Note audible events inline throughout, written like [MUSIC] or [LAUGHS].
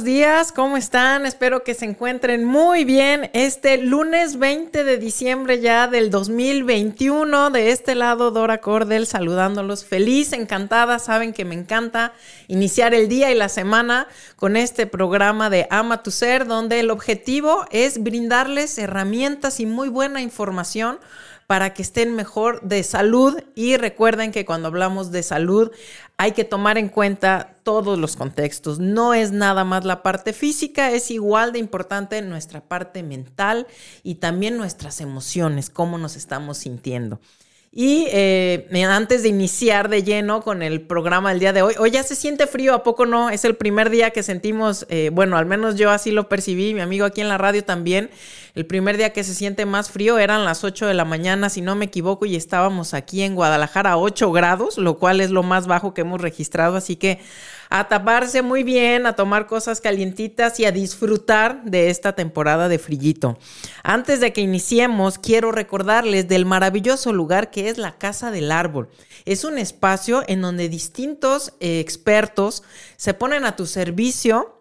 Buenos días, ¿cómo están? Espero que se encuentren muy bien este lunes 20 de diciembre ya del 2021. De este lado, Dora Cordel saludándolos. Feliz, encantada, saben que me encanta iniciar el día y la semana con este programa de Ama tu Ser, donde el objetivo es brindarles herramientas y muy buena información para que estén mejor de salud y recuerden que cuando hablamos de salud hay que tomar en cuenta todos los contextos. No es nada más la parte física, es igual de importante nuestra parte mental y también nuestras emociones, cómo nos estamos sintiendo. Y eh, antes de iniciar de lleno con el programa del día de hoy, hoy ya se siente frío, ¿a poco no? Es el primer día que sentimos, eh, bueno, al menos yo así lo percibí, mi amigo aquí en la radio también, el primer día que se siente más frío eran las 8 de la mañana, si no me equivoco, y estábamos aquí en Guadalajara a 8 grados, lo cual es lo más bajo que hemos registrado, así que a taparse muy bien, a tomar cosas calientitas y a disfrutar de esta temporada de frillito. Antes de que iniciemos, quiero recordarles del maravilloso lugar que es la Casa del Árbol. Es un espacio en donde distintos eh, expertos se ponen a tu servicio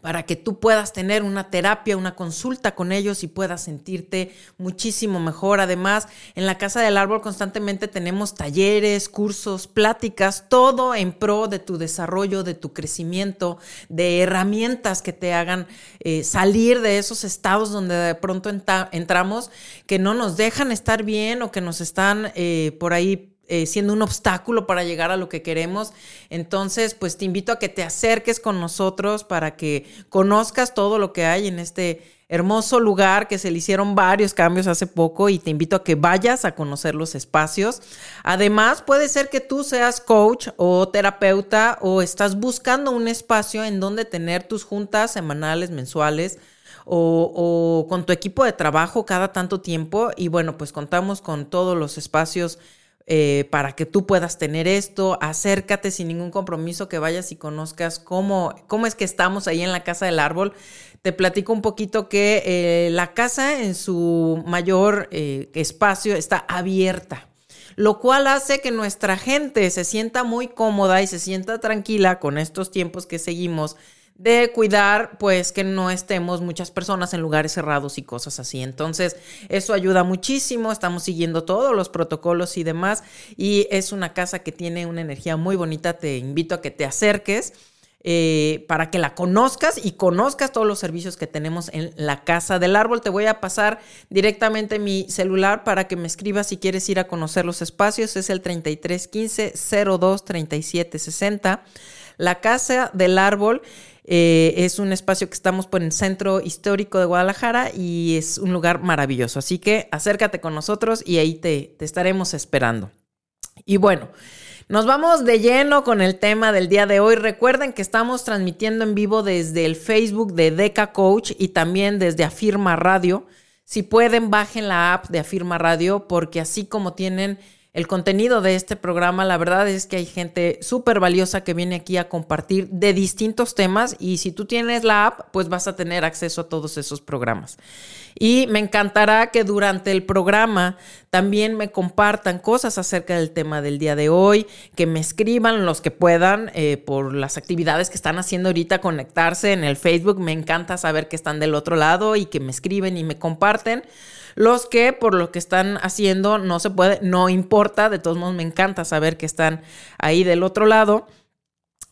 para que tú puedas tener una terapia, una consulta con ellos y puedas sentirte muchísimo mejor. Además, en la Casa del Árbol constantemente tenemos talleres, cursos, pláticas, todo en pro de tu desarrollo, de tu crecimiento, de herramientas que te hagan eh, salir de esos estados donde de pronto entramos que no nos dejan estar bien o que nos están eh, por ahí eh, siendo un obstáculo para llegar a lo que queremos. Entonces, pues te invito a que te acerques con nosotros para que conozcas todo lo que hay en este hermoso lugar que se le hicieron varios cambios hace poco y te invito a que vayas a conocer los espacios. Además, puede ser que tú seas coach o terapeuta o estás buscando un espacio en donde tener tus juntas semanales, mensuales o, o con tu equipo de trabajo cada tanto tiempo. Y bueno, pues contamos con todos los espacios eh, para que tú puedas tener esto. Acércate sin ningún compromiso, que vayas y conozcas cómo, cómo es que estamos ahí en la Casa del Árbol. Te platico un poquito que eh, la casa en su mayor eh, espacio está abierta lo cual hace que nuestra gente se sienta muy cómoda y se sienta tranquila con estos tiempos que seguimos de cuidar, pues que no estemos muchas personas en lugares cerrados y cosas así. Entonces, eso ayuda muchísimo, estamos siguiendo todos los protocolos y demás, y es una casa que tiene una energía muy bonita, te invito a que te acerques. eh, para que la conozcas y conozcas todos los servicios que tenemos en la Casa del Árbol. Te voy a pasar directamente mi celular para que me escribas si quieres ir a conocer los espacios. Es el 3315 02 37 60. La Casa del Árbol eh, es un espacio que estamos por el centro histórico de Guadalajara y es un lugar maravilloso. Así que acércate con nosotros y ahí te, te estaremos esperando. Y bueno, nos vamos de lleno con el tema del día de hoy. Recuerden que estamos transmitiendo en vivo desde el Facebook de Deca Coach y también desde Afirma Radio. Si pueden, bajen la app de Afirma Radio porque así como tienen el contenido de este programa, la verdad es que hay gente súper valiosa que viene aquí a compartir de distintos temas y si tú tienes la app, pues vas a tener acceso a todos esos programas. Y me encantará que durante el programa también me compartan cosas acerca del tema del día de hoy, que me escriban los que puedan eh, por las actividades que están haciendo ahorita, conectarse en el Facebook. Me encanta saber que están del otro lado y que me escriben y me comparten. Los que por lo que están haciendo no se puede, no importa, de todos modos me encanta saber que están ahí del otro lado.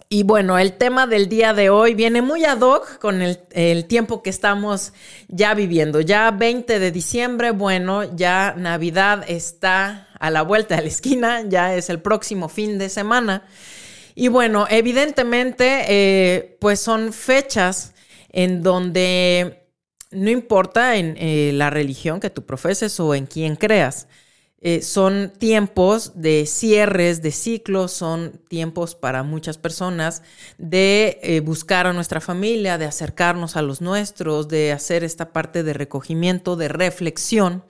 Y bueno, el tema del día de hoy viene muy ad hoc con el, tiempo que estamos ya viviendo. Ya 20 de diciembre, bueno, ya Navidad está a la vuelta de la esquina, ya es el próximo fin de semana. Y bueno, evidentemente, eh, pues son fechas en donde no importa en eh, la religión que tú profeses o en quién creas, eh, son tiempos de cierres de ciclos, son tiempos para muchas personas de eh, buscar a nuestra familia, de acercarnos a los nuestros, de hacer esta parte de recogimiento, de reflexión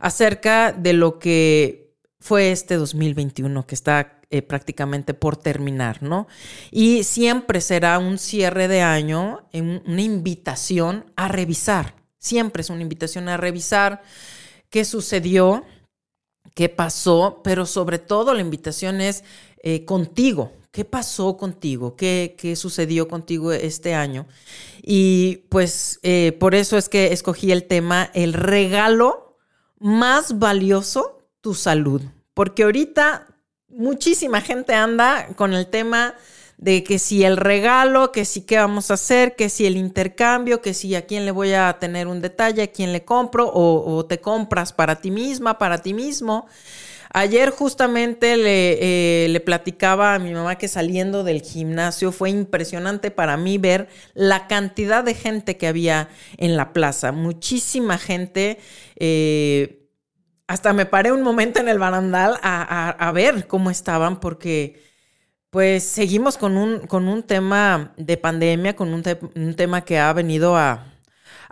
acerca de lo que fue este 2021 que está eh, prácticamente por terminar, ¿no? Y siempre será un cierre de año, una invitación a revisar, siempre es una invitación a revisar qué sucedió qué pasó, pero sobre todo la invitación es eh, contigo. ¿Qué pasó contigo? ¿Qué, ¿Qué, sucedió contigo este año? Y pues eh, por eso es que escogí el tema, el regalo más valioso, tu salud. Porque ahorita muchísima gente anda con el tema de que si el regalo, que si qué vamos a hacer, que si el intercambio, que si a quién le voy a tener un detalle, a quién le compro o, te compras para ti misma, para ti mismo. Ayer justamente le, eh, le, platicaba a mi mamá que saliendo del gimnasio fue impresionante para mí ver la cantidad de gente que había en la plaza. Muchísima gente. Eh, hasta me paré un momento en el barandal a, a ver cómo estaban porque pues seguimos con un, con un tema de pandemia, con un, un tema que ha venido a,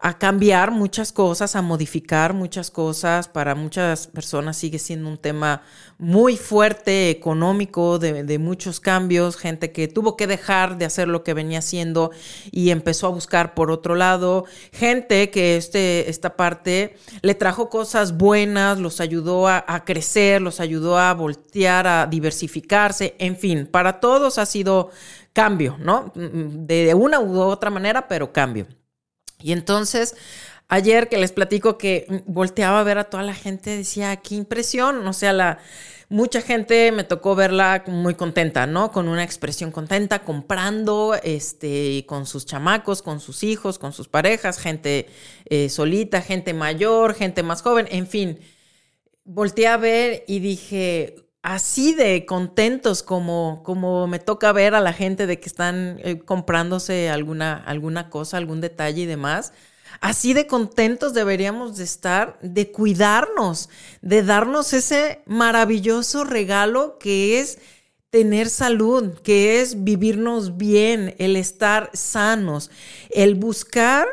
a cambiar muchas cosas, a modificar muchas cosas. Para muchas personas sigue siendo un tema muy fuerte, económico, de, muchos cambios, gente que tuvo que dejar de hacer lo que venía haciendo y empezó a buscar por otro lado, gente que este, esta parte le trajo cosas buenas, los ayudó a, a crecer, los ayudó a voltear, a diversificarse, en fin, para todos ha sido cambio, ¿no? De una u otra manera, pero cambio. Y entonces, ayer que les platico que volteaba a ver a toda la gente, decía, qué impresión, o sea, la, mucha gente me tocó verla muy contenta, ¿no? Con una expresión contenta, comprando, este, con sus chamacos, con sus hijos, con sus parejas, gente eh, solita, gente mayor, gente más joven, en fin. Volteé a ver y dije, así de contentos como, como me toca ver a la gente de que están eh, comprándose alguna, alguna cosa, algún detalle y demás. Así de contentos deberíamos de estar, de cuidarnos, de darnos ese maravilloso regalo que es tener salud, que es vivirnos bien, el estar sanos, el buscar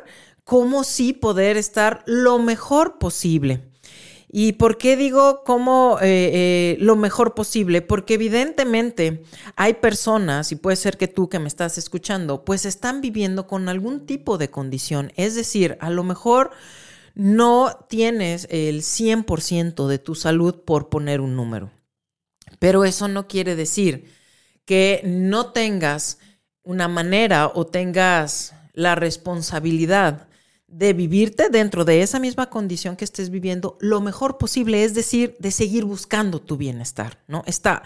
cómo sí poder estar lo mejor posible. ¿Y por qué digo cómo eh, eh, lo mejor posible? Porque evidentemente hay personas, y puede ser que tú que me estás escuchando, pues están viviendo con algún tipo de condición. Es decir, a lo mejor no tienes el 100% de tu salud por poner un número. Pero eso no quiere decir que no tengas una manera o tengas la responsabilidad de vivirte dentro de esa misma condición que estés viviendo lo mejor posible, es decir, de seguir buscando tu bienestar, ¿no? Esta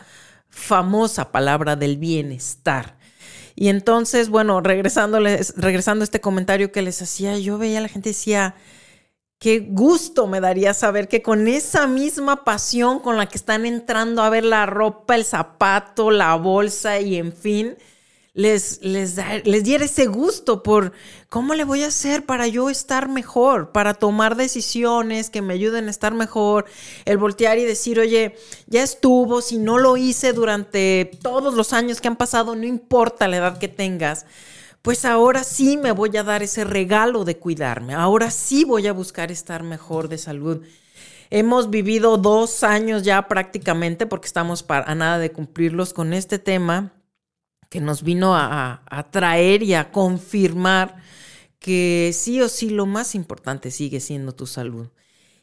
famosa palabra del bienestar. Y entonces, bueno, regresándoles, regresando a este comentario que les hacía, yo veía a la gente decía, qué gusto me daría saber que con esa misma pasión con la que están entrando a ver la ropa, el zapato, la bolsa y en fin, les, les, les diera ese gusto por cómo le voy a hacer para yo estar mejor, para tomar decisiones que me ayuden a estar mejor, el voltear y decir, oye, ya estuvo, si no lo hice durante todos los años que han pasado, no importa la edad que tengas, pues ahora sí me voy a dar ese regalo de cuidarme, ahora sí voy a buscar estar mejor de salud. Hemos vivido dos años ya prácticamente, porque estamos para, a nada de cumplirlos con este tema que nos vino a, traer y a confirmar que sí o sí lo más importante sigue siendo tu salud.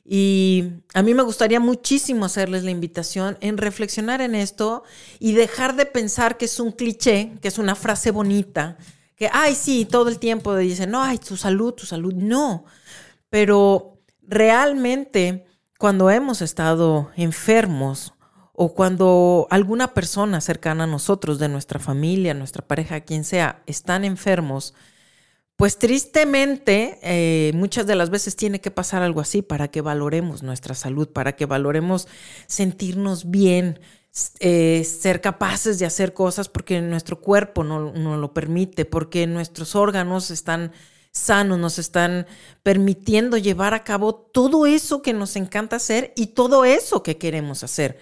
Y a mí me gustaría muchísimo hacerles la invitación en reflexionar en esto y dejar de pensar que es un cliché, que es una frase bonita, que, ay, sí, todo el tiempo dicen, no, ay, tu salud, tu salud. No, pero realmente cuando hemos estado enfermos o cuando alguna persona cercana a nosotros, de nuestra familia, nuestra pareja, quien sea, están enfermos, pues tristemente eh, muchas de las veces tiene que pasar algo así para que valoremos nuestra salud, para que valoremos sentirnos bien, eh, ser capaces de hacer cosas porque nuestro cuerpo no, no lo permite, porque nuestros órganos están sanos, nos están permitiendo llevar a cabo todo eso que nos encanta hacer y todo eso que queremos hacer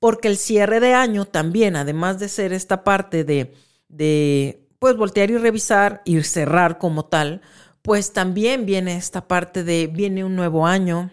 porque el cierre de año también, además de ser esta parte de, de pues voltear y revisar y cerrar como tal, pues también viene esta parte de viene un nuevo año,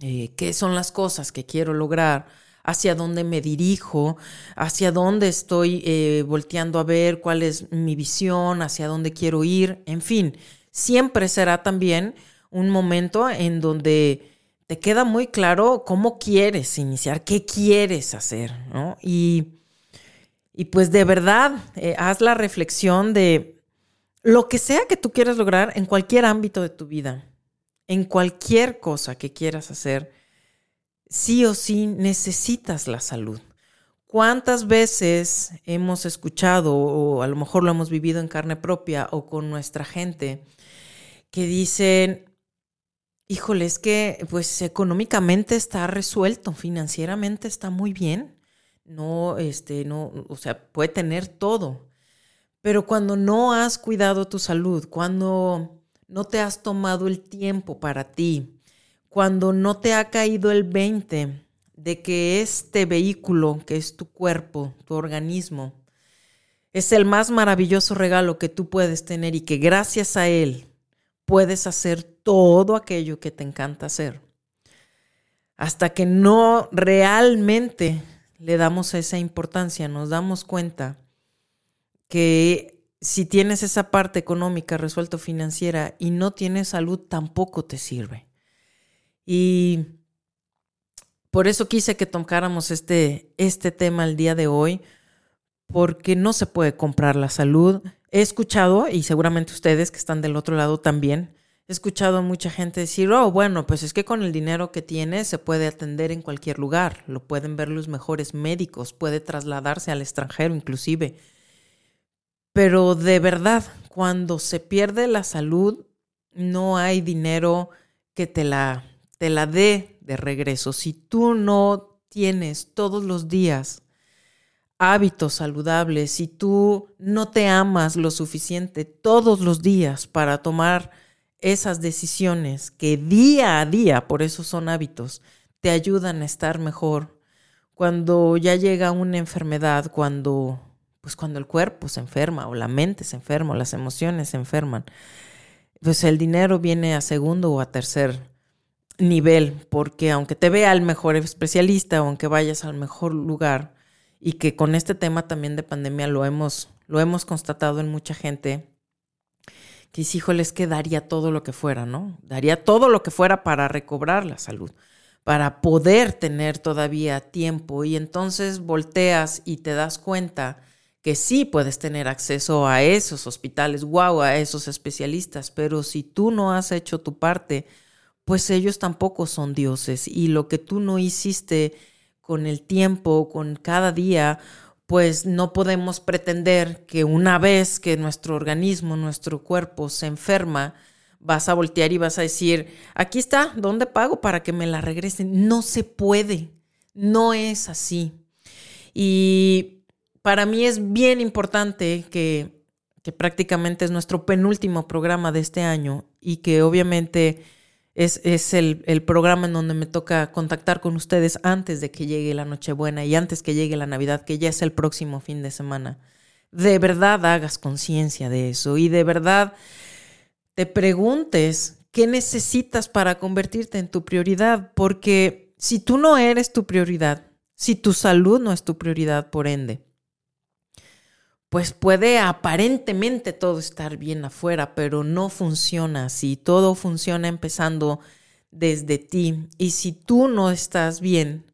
eh, qué son las cosas que quiero lograr, hacia dónde me dirijo, hacia dónde estoy eh, volteando a ver cuál es mi visión, hacia dónde quiero ir, en fin, siempre será también un momento en donde te queda muy claro cómo quieres iniciar, qué quieres hacer, ¿no? Y, y pues de verdad, eh, haz la reflexión de lo que sea que tú quieras lograr en cualquier ámbito de tu vida, en cualquier cosa que quieras hacer, sí o sí necesitas la salud. ¿Cuántas veces hemos escuchado, o a lo mejor lo hemos vivido en carne propia o con nuestra gente, que dicen, híjole, es que pues económicamente está resuelto, financieramente está muy bien. No, este, no, o sea, puede tener todo. Pero cuando no has cuidado tu salud, cuando no te has tomado el tiempo para ti, cuando no te ha caído el 20 de que este vehículo, que es tu cuerpo, tu organismo, es el más maravilloso regalo que tú puedes tener y que gracias a él puedes hacer todo aquello que te encanta hacer. Hasta que no realmente le damos esa importancia, nos damos cuenta que si tienes esa parte económica resuelta financiera y no tienes salud, tampoco te sirve. Y por eso quise que tocáramos este, este tema el día de hoy, porque no se puede comprar la salud. He escuchado, y seguramente ustedes que están del otro lado también, he escuchado a mucha gente decir, oh, bueno, pues es que con el dinero que tiene se puede atender en cualquier lugar, lo pueden ver los mejores médicos, puede trasladarse al extranjero inclusive. Pero de verdad, cuando se pierde la salud, no hay dinero que te la, te la dé de regreso. Si tú no tienes todos los días hábitos saludables, si tú no te amas lo suficiente todos los días para tomar esas decisiones que día a día, por eso son hábitos, te ayudan a estar mejor. Cuando ya llega una enfermedad, cuando pues cuando el cuerpo se enferma o la mente se enferma o las emociones se enferman, pues el dinero viene a segundo o a tercer nivel, porque aunque te vea el mejor especialista o aunque vayas al mejor lugar, y que con este tema también de pandemia lo hemos, lo hemos constatado en mucha gente, que dice, híjole, es que daría todo lo que fuera, ¿no? Daría todo lo que fuera para recobrar la salud, para poder tener todavía tiempo y entonces volteas y te das cuenta que sí puedes tener acceso a esos hospitales, wow, a esos especialistas, pero si tú no has hecho tu parte, pues ellos tampoco son dioses y lo que tú no hiciste con el tiempo, con cada día, pues no podemos pretender que una vez que nuestro organismo, nuestro cuerpo se enferma, vas a voltear y vas a decir, aquí está, ¿dónde pago para que me la regresen? No se puede, no es así. Y para mí es bien importante que, que prácticamente es nuestro penúltimo programa de este año y que obviamente es, el, programa en donde me toca contactar con ustedes antes de que llegue la Nochebuena y antes que llegue la Navidad, que ya es el próximo fin de semana. De verdad hagas conciencia de eso y de verdad te preguntes qué necesitas para convertirte en tu prioridad, porque si tú no eres tu prioridad, si tu salud no es tu prioridad, por ende, pues puede aparentemente todo estar bien afuera, pero no funciona así. Todo funciona empezando desde ti. Y si tú no estás bien,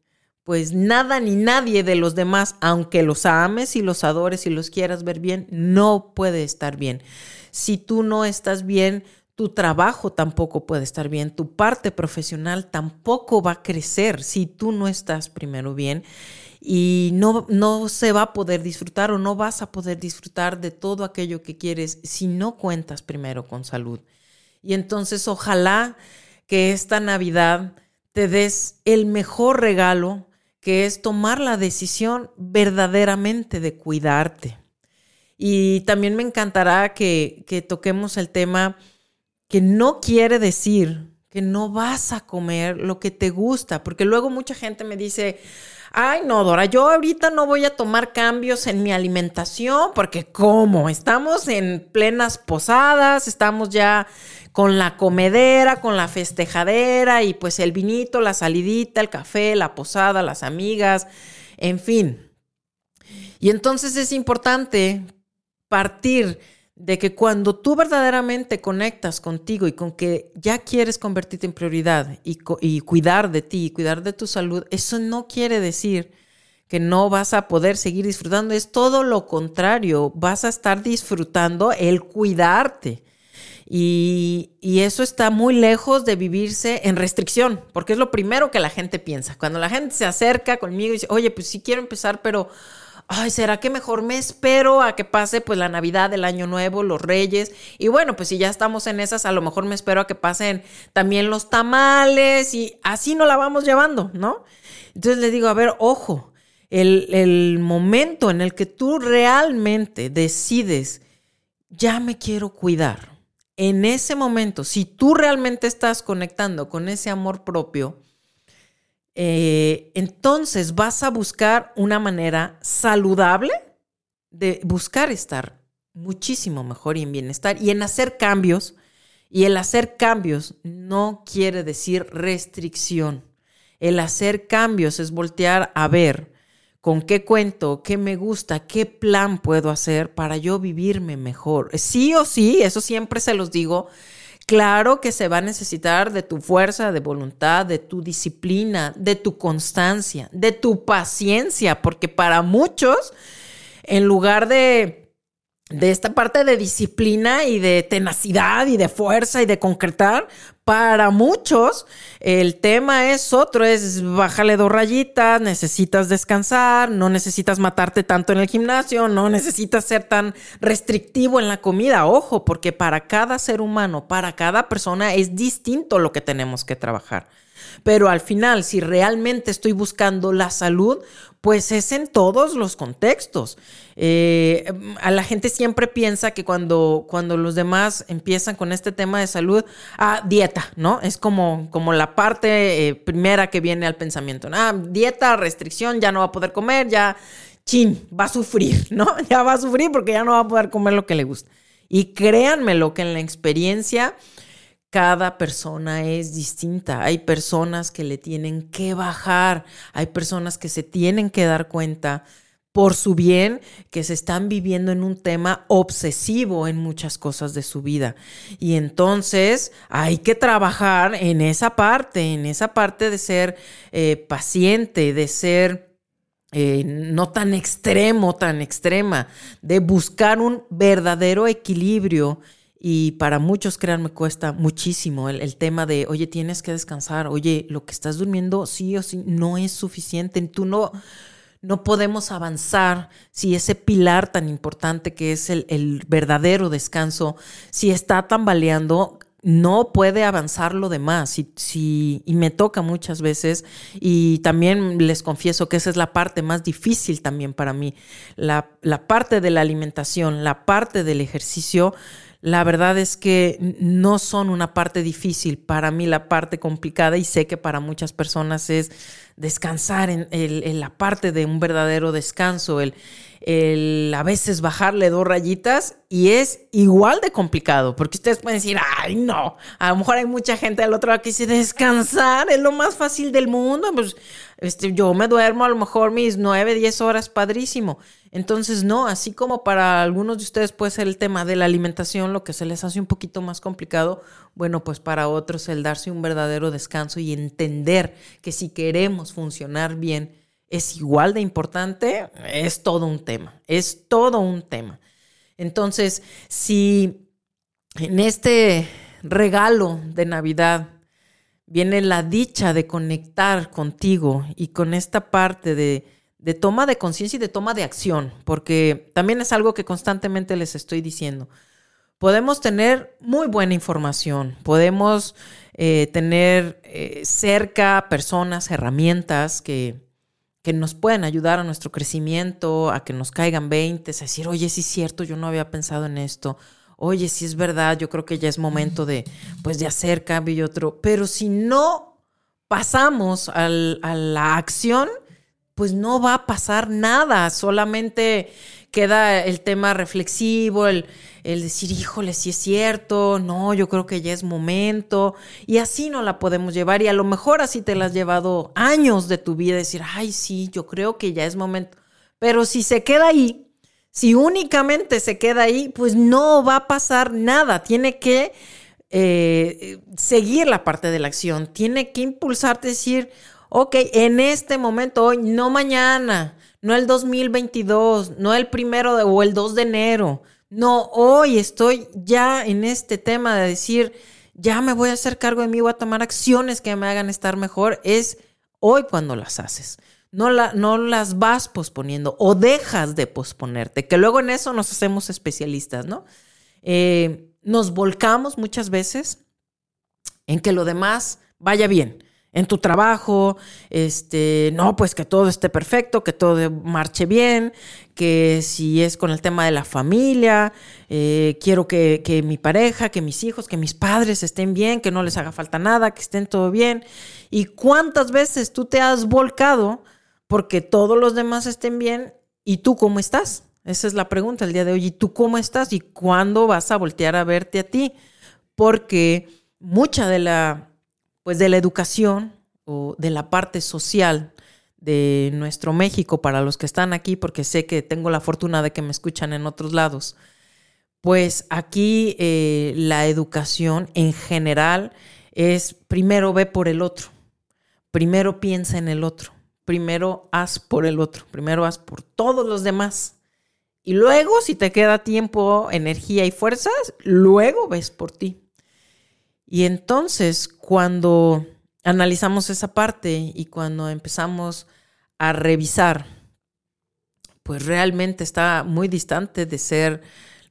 pues nada ni nadie de los demás, aunque los ames y los adores y los quieras ver bien, no puede estar bien. Si tú no estás bien, tu trabajo tampoco puede estar bien, tu parte profesional tampoco va a crecer si tú no estás primero bien. Y no, no se va a poder disfrutar o no vas a poder disfrutar de todo aquello que quieres si no cuentas primero con salud. Y entonces ojalá que esta Navidad te des el mejor regalo, que es tomar la decisión verdaderamente de cuidarte. Y también me encantará que, que toquemos el tema que no quiere decir que no vas a comer lo que te gusta, porque luego mucha gente me dice, ay no, Dora, yo ahorita no voy a tomar cambios en mi alimentación, porque ¿cómo? Estamos en plenas posadas, estamos ya con la comedera, con la festejadera y pues el vinito, la salidita, el café, la posada, las amigas, en fin. Y entonces es importante partir de que cuando tú verdaderamente conectas contigo y con que ya quieres convertirte en prioridad y, y, cuidar de ti y cuidar de tu salud, eso no quiere decir que no vas a poder seguir disfrutando, es todo lo contrario, vas a estar disfrutando el cuidarte. Y, eso está muy lejos de vivirse en restricción, porque es lo primero que la gente piensa. Cuando la gente se acerca conmigo y dice, oye, pues sí quiero empezar, pero, ay, ¿será que mejor me espero a que pase pues la Navidad, el Año Nuevo, los Reyes? Y bueno, pues si ya estamos en esas, a lo mejor me espero a que pasen también los tamales y así no la vamos llevando, ¿no? Entonces le digo, a ver, ojo, el, el momento en el que tú realmente decides, ya me quiero cuidar en ese momento, si tú realmente estás conectando con ese amor propio, eh, entonces vas a buscar una manera saludable de buscar estar muchísimo mejor y en bienestar y en hacer cambios. Y el hacer cambios no quiere decir restricción. El hacer cambios es voltear a ver con qué cuento, qué me gusta, qué plan puedo hacer para yo vivirme mejor. Sí o sí, eso siempre se los digo. Claro que se va a necesitar de tu fuerza de voluntad, de tu disciplina, de tu constancia, de tu paciencia, porque para muchos, en lugar de de esta parte de disciplina y de tenacidad y de fuerza y de concretar, para muchos el tema es otro, es bájale dos rayitas, necesitas descansar, no necesitas matarte tanto en el gimnasio, no necesitas ser tan restrictivo en la comida, ojo, porque para cada ser humano, para cada persona es distinto lo que tenemos que trabajar. Pero al final, si realmente estoy buscando la salud, pues es en todos los contextos. Eh, a la gente siempre piensa que cuando, cuando los demás empiezan con este tema de salud, ah, dieta, ¿no? Es como, como la parte eh, primera que viene al pensamiento. Ah, dieta, restricción, ya no va a poder comer, ya, chin, va a sufrir, ¿no? [LAUGHS] Ya va a sufrir porque ya no va a poder comer lo que le gusta. Y créanme lo que en la experiencia cada persona es distinta. Hay personas que le tienen que bajar, hay personas que se tienen que dar cuenta por su bien que se están viviendo en un tema obsesivo en muchas cosas de su vida. Y entonces hay que trabajar en esa parte, en esa parte de ser eh, paciente, de ser eh, no tan extremo, tan extrema, de buscar un verdadero equilibrio y para muchos, créanme, cuesta muchísimo el, tema de, oye, tienes que descansar, oye, lo que estás durmiendo sí o sí no es suficiente, tú no, no podemos avanzar si ese pilar tan importante que es el, el verdadero descanso, si está tambaleando, no puede avanzar lo demás. Y, y, me toca muchas veces, y también les confieso que esa es la parte más difícil también para mí, la, la parte de la alimentación, la parte del ejercicio la verdad es que no son una parte difícil. Para mí la parte complicada y sé que para muchas personas es descansar en, la parte de un verdadero descanso, el, el, a veces bajarle dos rayitas y es igual de complicado, porque ustedes pueden decir, ay no, a lo mejor hay mucha gente del otro lado que dice, descansar es lo más fácil del mundo, pues este, yo me duermo a lo mejor mis nueve, diez horas, padrísimo. Entonces, no, así como para algunos de ustedes puede ser el tema de la alimentación, lo que se les hace un poquito más complicado, bueno, pues para otros el darse un verdadero descanso y entender que si queremos funcionar bien es igual de importante, es todo un tema, es todo un tema. Entonces, si en este regalo de Navidad viene la dicha de conectar contigo y con esta parte de de toma de conciencia y de toma de acción, porque también es algo que constantemente les estoy diciendo. Podemos tener muy buena información, podemos eh, tener eh, cerca personas, herramientas que, que nos pueden ayudar a nuestro crecimiento, a que nos caigan 20, a decir, oye, sí es cierto, yo no había pensado en esto, oye, sí es verdad, yo creo que ya es momento de, pues, de hacer cambio y otro, pero si no pasamos a la acción, pues no va a pasar nada, solamente queda el tema reflexivo, el, el decir, híjole, si es cierto, no, yo creo que ya es momento, y así no la podemos llevar, y a lo mejor así te la has llevado años de tu vida, decir, ay, sí, yo creo que ya es momento, pero si se queda ahí, si únicamente se queda ahí, pues no va a pasar nada, tiene que eh, seguir la parte de la acción, tiene que impulsarte, decir, ok, en este momento, hoy, no mañana, no el 2022, no el primero de, o el 2 de enero, no, hoy estoy ya en este tema de decir, ya me voy a hacer cargo de mí, voy a tomar acciones que me hagan estar mejor, es hoy cuando las haces. No, no las vas posponiendo o dejas de posponerte, que luego en eso nos hacemos especialistas, ¿no? Eh, nos volcamos muchas veces en que lo demás vaya bien en tu trabajo, este, no, pues que todo esté perfecto, que todo marche bien, que si es con el tema de la familia, eh, quiero que, que, mi pareja, que mis hijos, que mis padres estén bien, que no les haga falta nada, que estén todo bien. ¿Y cuántas veces tú te has volcado porque todos los demás estén bien y tú cómo estás? Esa es la pregunta el día de hoy. ¿Y tú cómo estás? ¿Y cuándo vas a voltear a verte a ti? Porque mucha de la pues de la educación o de la parte social de nuestro México para los que están aquí, porque sé que tengo la fortuna de que me escuchan en otros lados, pues aquí eh, la educación en general es primero ve por el otro, primero piensa en el otro, primero haz por el otro, primero haz por todos los demás. Y luego, si te queda tiempo, energía y fuerzas, luego ves por ti. Y entonces, cuando analizamos esa parte y cuando empezamos a revisar, pues realmente está muy distante de ser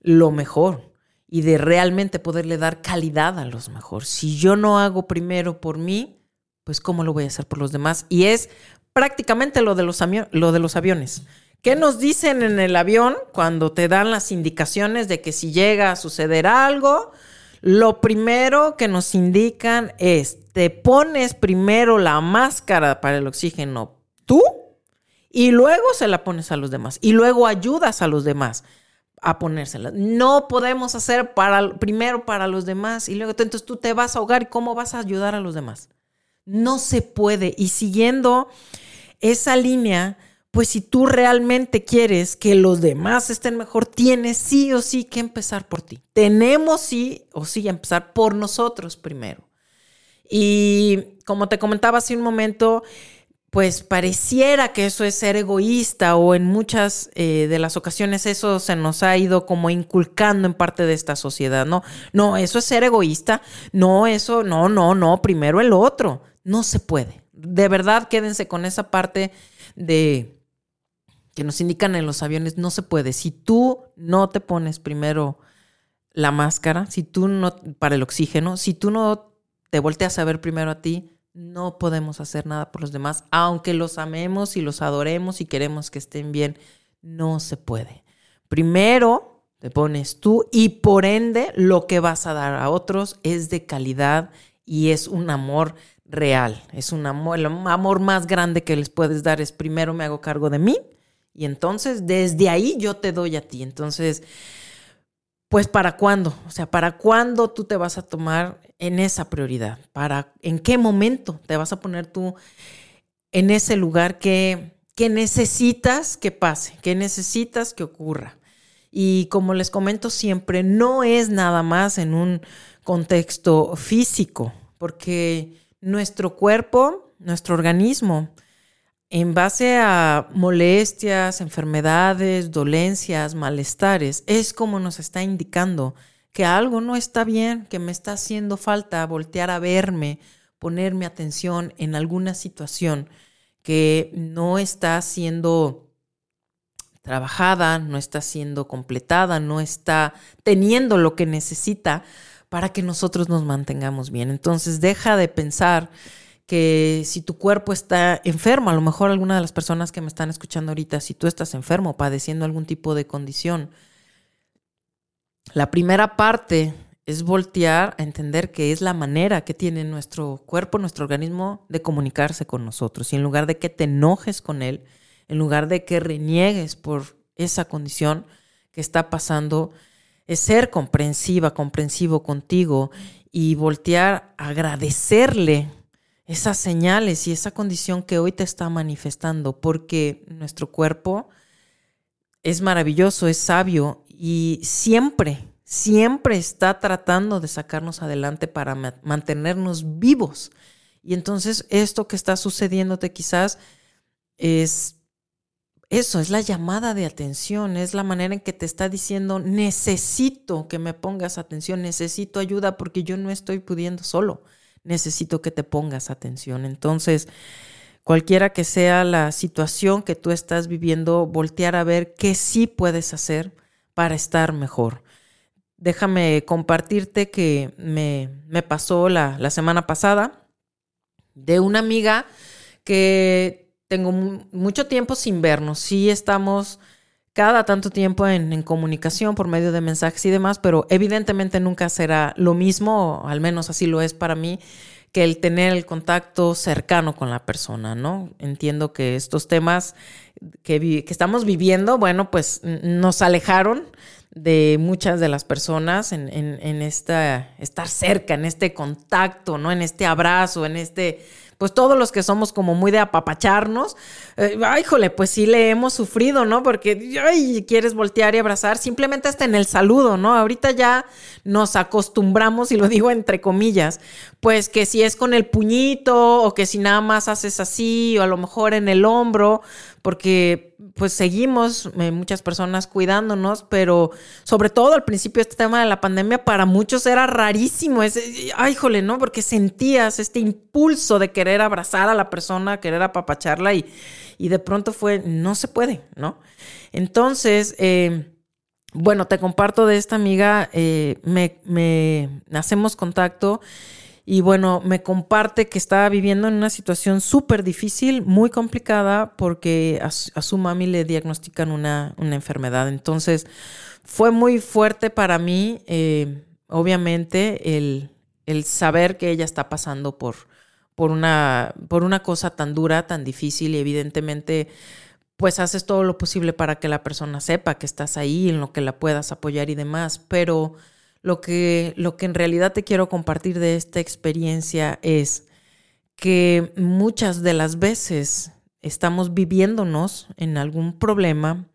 lo mejor y de realmente poderle dar calidad a los mejor. Si yo no hago primero por mí, pues ¿cómo lo voy a hacer por los demás? Y es prácticamente lo de los, lo de los aviones. ¿Qué nos dicen en el avión cuando te dan las indicaciones de que si llega a suceder algo, lo primero que nos indican es, te pones primero la máscara para el oxígeno tú y luego se la pones a los demás y luego ayudas a los demás a ponérsela. No podemos hacer para, primero para los demás y luego entonces tú te vas a ahogar y cómo vas a ayudar a los demás. No se puede. Y siguiendo esa línea, pues si tú realmente quieres que los demás estén mejor, tienes sí o sí que empezar por ti. Tenemos sí o sí empezar por nosotros primero. Y como te comentaba hace un momento, pues pareciera que eso es ser egoísta o en muchas eh, de las ocasiones eso se nos ha ido como inculcando en parte de esta sociedad, ¿no? No, eso es ser egoísta, no, eso, no, no, no, primero el otro, no se puede. De verdad, quédense con esa parte de que nos indican en los aviones, no se puede. Si tú no te pones primero la máscara, si tú no, para el oxígeno, si tú no te volteas a ver primero a ti, no podemos hacer nada por los demás, aunque los amemos y los adoremos y queremos que estén bien, no se puede. Primero te pones tú y por ende lo que vas a dar a otros es de calidad y es un amor real, es un amor, el amor más grande que les puedes dar es primero me hago cargo de mí y entonces desde ahí yo te doy a ti. Entonces, pues ¿para cuándo? O sea, ¿para cuándo tú te vas a tomar en esa prioridad? ¿Para en qué momento te vas a poner tú en ese lugar que, que necesitas que pase, que necesitas que ocurra? Y como les comento siempre, no es nada más en un contexto físico, porque nuestro cuerpo, nuestro organismo, en base a molestias, enfermedades, dolencias, malestares, es como nos está indicando que algo no está bien, que me está haciendo falta voltear a verme, ponerme atención en alguna situación que no está siendo trabajada, no está siendo completada, no está teniendo lo que necesita para que nosotros nos mantengamos bien. Entonces deja de pensar que si tu cuerpo está enfermo, a lo mejor alguna de las personas que me están escuchando ahorita, si tú estás enfermo, padeciendo algún tipo de condición, la primera parte es voltear a entender que es la manera que tiene nuestro cuerpo, nuestro organismo de comunicarse con nosotros. Y en lugar de que te enojes con él, en lugar de que reniegues por esa condición que está pasando, es ser comprensiva, comprensivo contigo y voltear agradecerle esas señales y esa condición que hoy te está manifestando, porque nuestro cuerpo es maravilloso, es sabio y siempre, siempre está tratando de sacarnos adelante para mantenernos vivos. Y entonces esto que está sucediéndote quizás es eso, es la llamada de atención, es la manera en que te está diciendo, necesito que me pongas atención, necesito ayuda porque yo no estoy pudiendo solo, necesito que te pongas atención. Entonces, cualquiera que sea la situación que tú estás viviendo, voltear a ver qué sí puedes hacer para estar mejor. Déjame compartirte que me, me pasó la, la semana pasada de una amiga que tengo mucho tiempo sin vernos. Sí estamos cada tanto tiempo en, comunicación por medio de mensajes y demás, pero evidentemente nunca será lo mismo, o al menos así lo es para mí, que el tener el contacto cercano con la persona, ¿no? Entiendo que estos temas que, que estamos viviendo, bueno, pues nos alejaron de muchas de las personas en, en, en esta, estar cerca, en este contacto, ¿no? En este abrazo, en este pues todos los que somos como muy de apapacharnos, eh, jole, pues sí le hemos sufrido, ¿no? Porque, ay, quieres voltear y abrazar, simplemente hasta en el saludo, ¿no? Ahorita ya nos acostumbramos, y lo digo entre comillas, pues que si es con el puñito o que si nada más haces así o a lo mejor en el hombro, porque pues seguimos eh, muchas personas cuidándonos, pero sobre todo al principio este tema de la pandemia para muchos era rarísimo, es, ay, jole, ¿no? Porque sentías este impulso de querer abrazar a la persona, querer apapacharla y, y de pronto fue, no se puede, ¿no? Entonces, eh, bueno, te comparto de esta amiga, eh, me, me hacemos contacto y bueno, me comparte que estaba viviendo en una situación súper difícil, muy complicada, porque a, su mami le diagnostican una, una, enfermedad. Entonces, fue muy fuerte para mí, eh, obviamente, el, el, saber que ella está pasando por, por, una, por una cosa tan dura, tan difícil y evidentemente pues haces todo lo posible para que la persona sepa que estás ahí, en lo que la puedas apoyar y demás, pero lo que, lo que en realidad te quiero compartir de esta experiencia es que muchas de las veces estamos viviéndonos en algún problema,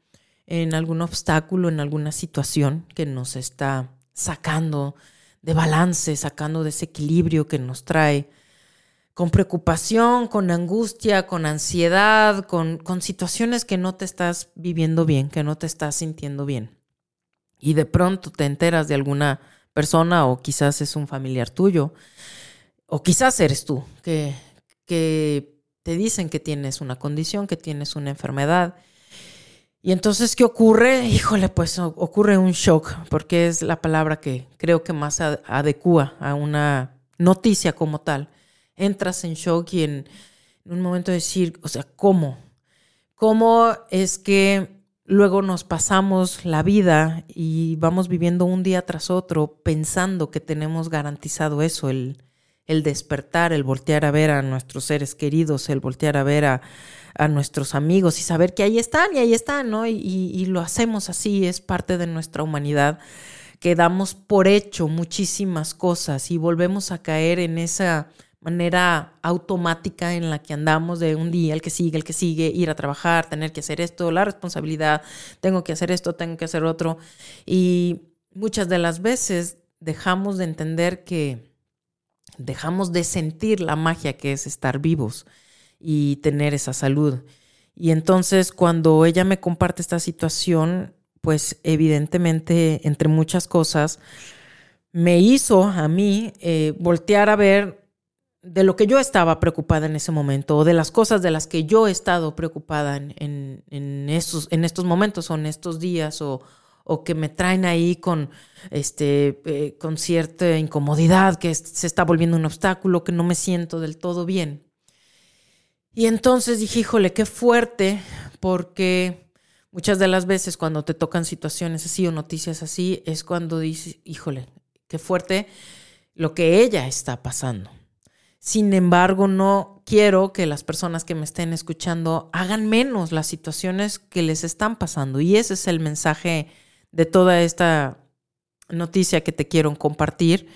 en algún obstáculo, en alguna situación que nos está sacando de balance, sacando de ese equilibrio que nos trae con preocupación, con angustia, con ansiedad, con, con situaciones que no te estás viviendo bien, que no te estás sintiendo bien y de pronto te enteras de alguna persona o quizás es un familiar tuyo o quizás eres tú que, te dicen que tienes una condición, que tienes una enfermedad. Y entonces, ¿qué ocurre? Híjole, pues ocurre un shock, porque es la palabra que creo que más adecua a una noticia como tal. Entras en shock y en, un momento de decir, o sea, ¿cómo? ¿Cómo es que Luego nos pasamos la vida y vamos viviendo un día tras otro pensando que tenemos garantizado eso, el, el despertar, el voltear a ver a nuestros seres queridos, el voltear a ver a, a nuestros amigos y saber que ahí están y ahí están, ¿no? Y, y, lo hacemos así, es parte de nuestra humanidad, que damos por hecho muchísimas cosas y volvemos a caer en esa manera automática en la que andamos de un día, el que sigue, el que sigue, ir a trabajar, tener que hacer esto, la responsabilidad, tengo que hacer esto, tengo que hacer otro. Y muchas de las veces dejamos de entender que dejamos de sentir la magia que es estar vivos y tener esa salud. Y entonces cuando ella me comparte esta situación, pues evidentemente, entre muchas cosas, me hizo a mí eh, voltear a ver de lo que yo estaba preocupada en ese momento o de las cosas de las que yo he estado preocupada en, en, estos, en estos momentos o en estos días o, o que me traen ahí con, este, eh, con cierta incomodidad, que se está volviendo un obstáculo, que no me siento del todo bien. Y entonces dije, híjole, qué fuerte, porque muchas de las veces cuando te tocan situaciones así o noticias así, es cuando dices, híjole, qué fuerte lo que ella está pasando. Sin embargo, no quiero que las personas que me estén escuchando hagan menos las situaciones que les están pasando. Y ese es el mensaje de toda esta noticia que te quiero compartir.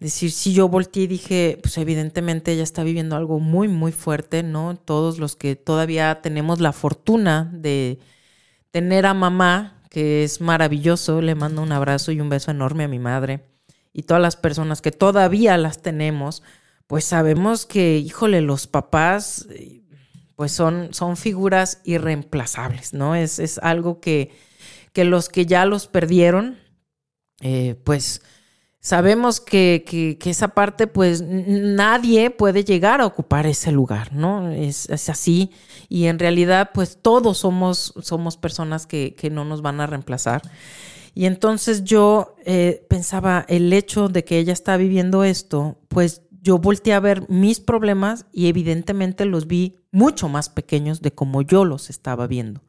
Decir, si yo volteé y dije, pues evidentemente ella está viviendo algo muy, muy fuerte, ¿no? Todos los que todavía tenemos la fortuna de tener a mamá, que es maravilloso, le mando un abrazo y un beso enorme a mi madre. Y todas las personas que todavía las tenemos, pues sabemos que, híjole, los papás, pues son, son figuras irreemplazables, ¿no? Es, es algo que, que, los que ya los perdieron, eh, pues sabemos que, que, esa parte, pues nadie puede llegar a ocupar ese lugar, ¿no? Es, es así. Y en realidad, pues todos somos, somos personas que, que no nos van a reemplazar. Y entonces yo eh, pensaba, el hecho de que ella está viviendo esto, pues yo volteé a ver mis problemas y evidentemente los vi mucho más pequeños de como yo los estaba viendo.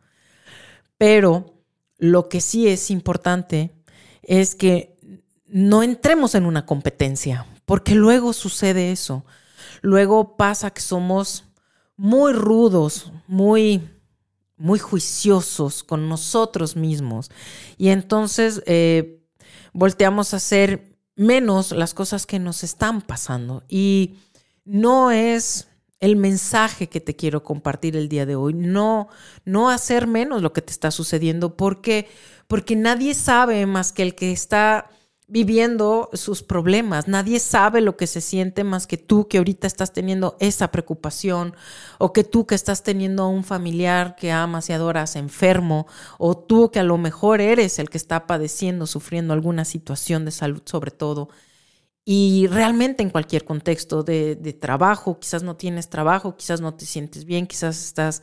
Pero lo que sí es importante es que no entremos en una competencia, porque luego sucede eso. Luego pasa que somos muy rudos, muy, muy juiciosos con nosotros mismos. Y entonces eh, volteamos a hacer menos las cosas que nos están pasando. Y no es el mensaje que te quiero compartir el día de hoy. No, no hacer menos lo que te está sucediendo. porque Porque nadie sabe más que el que está viviendo sus problemas. Nadie sabe lo que se siente más que tú que ahorita estás teniendo esa preocupación o que tú que estás teniendo a un familiar que amas y adoras enfermo o tú que a lo mejor eres el que está padeciendo, sufriendo alguna situación de salud sobre todo. Y realmente en cualquier contexto de, de trabajo, quizás no tienes trabajo, quizás no te sientes bien, quizás estás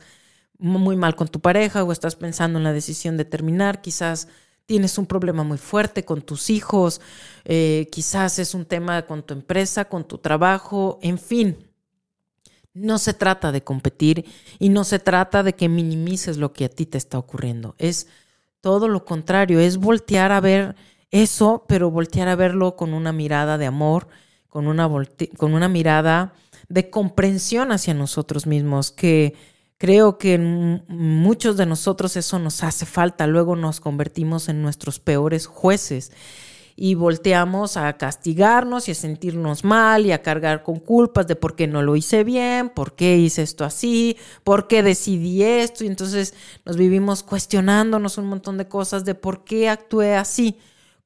muy mal con tu pareja o estás pensando en la decisión de terminar, quizás tienes un problema muy fuerte con tus hijos, eh, quizás es un tema con tu empresa, con tu trabajo, en fin. No se trata de competir y no se trata de que minimices lo que a ti te está ocurriendo. Es todo lo contrario, es voltear a ver eso, pero voltear a verlo con una mirada de amor, con una, con una mirada de comprensión hacia nosotros mismos, que Creo que muchos de nosotros eso nos hace falta. Luego nos convertimos en nuestros peores jueces y volteamos a castigarnos y a sentirnos mal y a cargar con culpas de por qué no lo hice bien, por qué hice esto así, por qué decidí esto. Y entonces nos vivimos cuestionándonos un montón de cosas de por qué actué así,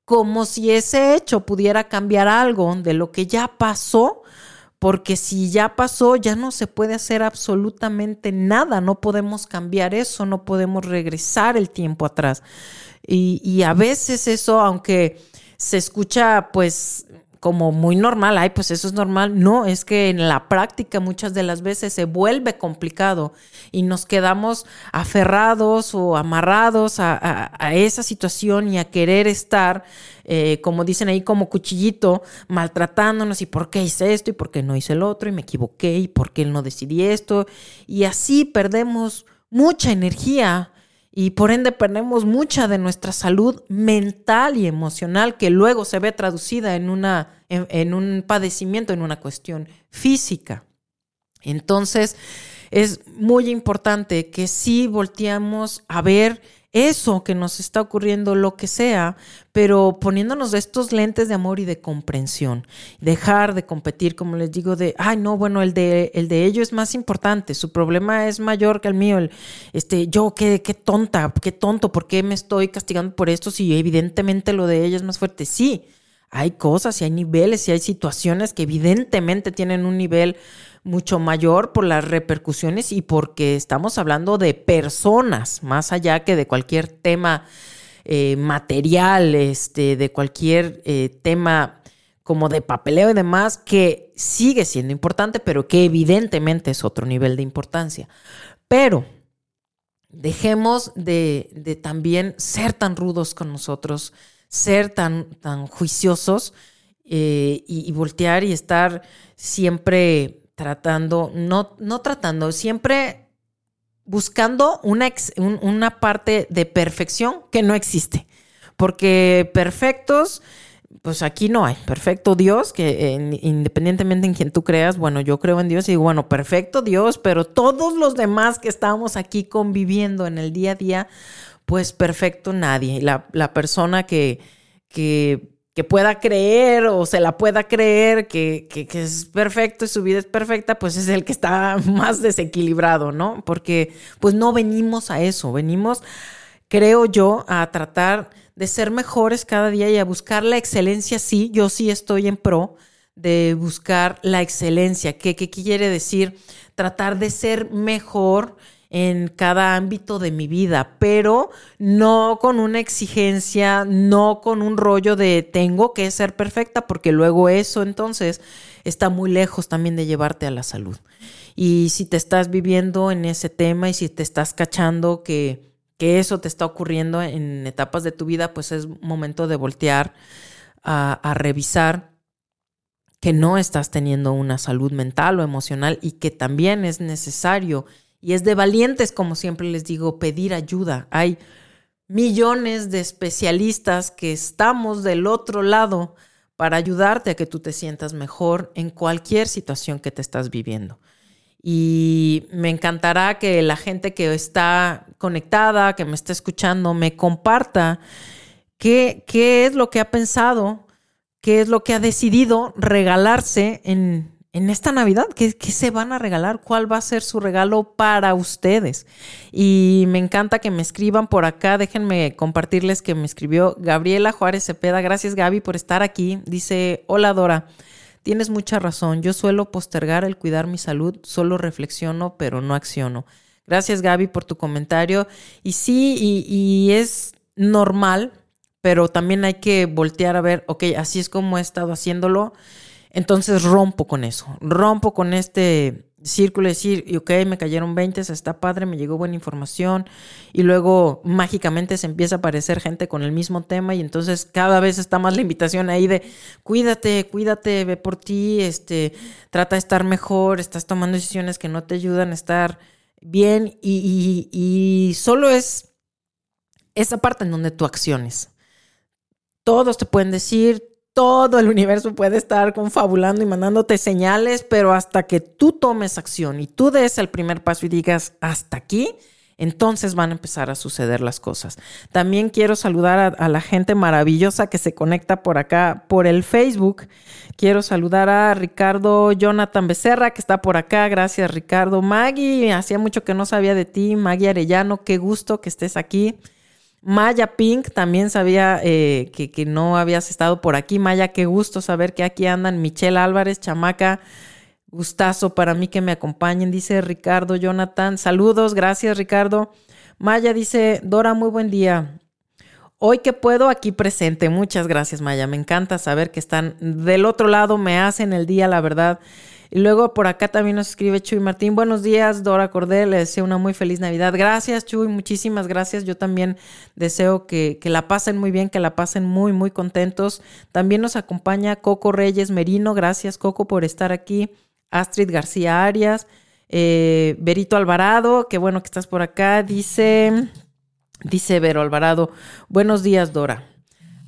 como si ese hecho pudiera cambiar algo de lo que ya pasó porque si ya pasó, ya no se puede hacer absolutamente nada, no podemos cambiar eso, no podemos regresar el tiempo atrás. Y, a veces eso, aunque se escucha pues como muy normal, ay, pues eso es normal. No, es que en la práctica muchas de las veces se vuelve complicado y nos quedamos aferrados o amarrados a, esa situación y a querer estar, eh, como dicen ahí, como cuchillito, maltratándonos y por qué hice esto y por qué no hice el otro y me equivoqué y por qué no decidí esto. Y así perdemos mucha energía y por ende perdemos mucha de nuestra salud mental y emocional que luego se ve traducida en, una, en, un padecimiento, en una cuestión física. Entonces, es muy importante que sí volteamos a ver eso que nos está ocurriendo, lo que sea, pero poniéndonos estos lentes de amor y de comprensión. Dejar de competir, como les digo, de, ay, no, bueno, el de, el de ellos es más importante, su problema es mayor que el mío. El, este, yo, qué, qué tonta, qué tonto, ¿por qué me estoy castigando por esto si evidentemente lo de ella es más fuerte? Sí, hay cosas y hay niveles y hay situaciones que evidentemente tienen un nivel mucho mayor por las repercusiones y porque estamos hablando de personas, más allá que de cualquier tema eh, material, este, de cualquier eh, tema como de papeleo y demás, que sigue siendo importante, pero que evidentemente es otro nivel de importancia. Pero dejemos de, de también ser tan rudos con nosotros, ser tan, tan juiciosos eh, y, voltear y estar siempre tratando, no, no tratando, siempre buscando una, ex- un- una parte de perfección que no existe. Porque perfectos, pues aquí no hay. Perfecto Dios, que independientemente en quien tú creas, bueno, yo creo en Dios y digo, bueno, perfecto Dios, pero todos los demás que estamos aquí conviviendo en el día a día, pues perfecto nadie. La, la persona que, que, que pueda creer o se la pueda creer que, que, que es perfecto y su vida es perfecta, pues es el que está [LAUGHS] más desequilibrado, ¿no? Porque pues no venimos a eso, venimos, creo yo, a tratar de ser mejores cada día y a buscar la excelencia, sí, yo sí estoy en pro de buscar la excelencia. ¿Qué, qué quiere decir? Tratar de ser mejor en cada ámbito de mi vida, pero no con una exigencia, no con un rollo de tengo que ser perfecta, porque luego eso entonces está muy lejos también de llevarte a la salud. Y si te estás viviendo en ese tema y si te estás cachando que, que eso te está ocurriendo en etapas de tu vida, pues es momento de voltear a, a revisar que no estás teniendo una salud mental o emocional y que también es necesario y es de valientes, como siempre les digo, pedir ayuda. Hay millones de especialistas que estamos del otro lado para ayudarte a que tú te sientas mejor en cualquier situación que te estás viviendo. Y me encantará que la gente que está conectada, que me está escuchando, me comparta qué, qué es lo que ha pensado, qué es lo que ha decidido regalarse en, en esta Navidad. ¿Qué, ¿Qué, se van a regalar? ¿Cuál va a ser su regalo para ustedes? Y me encanta que me escriban por acá. Déjenme compartirles que me escribió Gabriela Juárez Cepeda. Gracias Gaby por estar aquí. Dice, hola Dora. Tienes mucha razón. Yo suelo postergar el cuidar mi salud, solo reflexiono, pero no acciono. Gracias Gaby por tu comentario. Y sí, y, y, es normal, pero también hay que voltear a ver, ok, así es como he estado haciéndolo. Entonces rompo con eso, rompo con este círculo de decir, ok, me cayeron 20, está padre, me llegó buena información, y luego mágicamente se empieza a aparecer gente con el mismo tema, y entonces cada vez está más la invitación ahí de cuídate, cuídate, ve por ti, este, trata de estar mejor, estás tomando decisiones que no te ayudan a estar bien, y, y, y solo es esa parte en donde tú acciones. Todos te pueden decir, todo el universo puede estar confabulando y mandándote señales, pero hasta que tú tomes acción y tú des el primer paso y digas hasta aquí, entonces van a empezar a suceder las cosas. También quiero saludar a, la gente maravillosa que se conecta por acá, por el Facebook. Quiero saludar a Ricardo Jonathan Becerra, que está por acá. Gracias, Ricardo. Maggie, hacía mucho que no sabía de ti. Maggie Arellano, qué gusto que estés aquí. Maya Pink, también sabía eh, que, que, no habías estado por aquí. Maya, qué gusto saber que aquí andan. Michelle Álvarez, chamaca, gustazo para mí que me acompañen, dice Ricardo Jonathan. Saludos, gracias Ricardo. Maya dice, Dora, muy buen día. Hoy que puedo, aquí presente. Muchas gracias, Maya. Me encanta saber que están del otro lado, me hacen el día, la verdad. Y luego por acá también nos escribe Chuy Martín. Buenos días, Dora Cordel. Le deseo una muy feliz Navidad. Gracias, Chuy. Muchísimas gracias. Yo también deseo que, que, la pasen muy bien, que la pasen muy, muy contentos. También nos acompaña Coco Reyes Merino. Gracias, Coco, por estar aquí. Astrid García Arias. Eh, Berito Alvarado. Qué bueno que estás por acá. Dice, dice Vero Alvarado. Buenos días, Dora.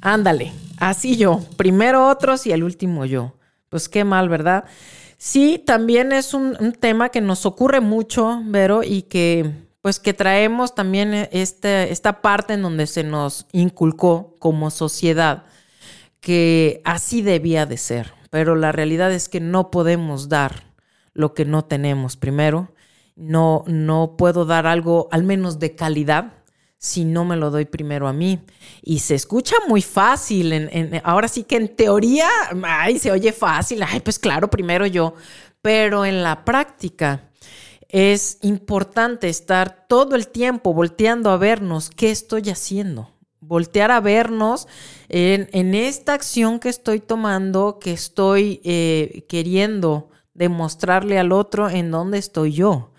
Ándale, así yo. Primero otros y el último yo. Pues qué mal, ¿verdad? Sí, también es un, tema que nos ocurre mucho, Vero, y que pues que traemos también este, esta parte en donde se nos inculcó como sociedad que así debía de ser, pero la realidad es que no podemos dar lo que no tenemos primero, no, no puedo dar algo al menos de calidad si no me lo doy primero a mí. Y se escucha muy fácil. En, ahora sí que en teoría, ay, se oye fácil. Ay, pues claro, primero yo. Pero en la práctica es importante estar todo el tiempo volteando a vernos qué estoy haciendo. voltear a vernos en, en esta acción que estoy tomando, que estoy eh, queriendo demostrarle al otro en dónde estoy yo.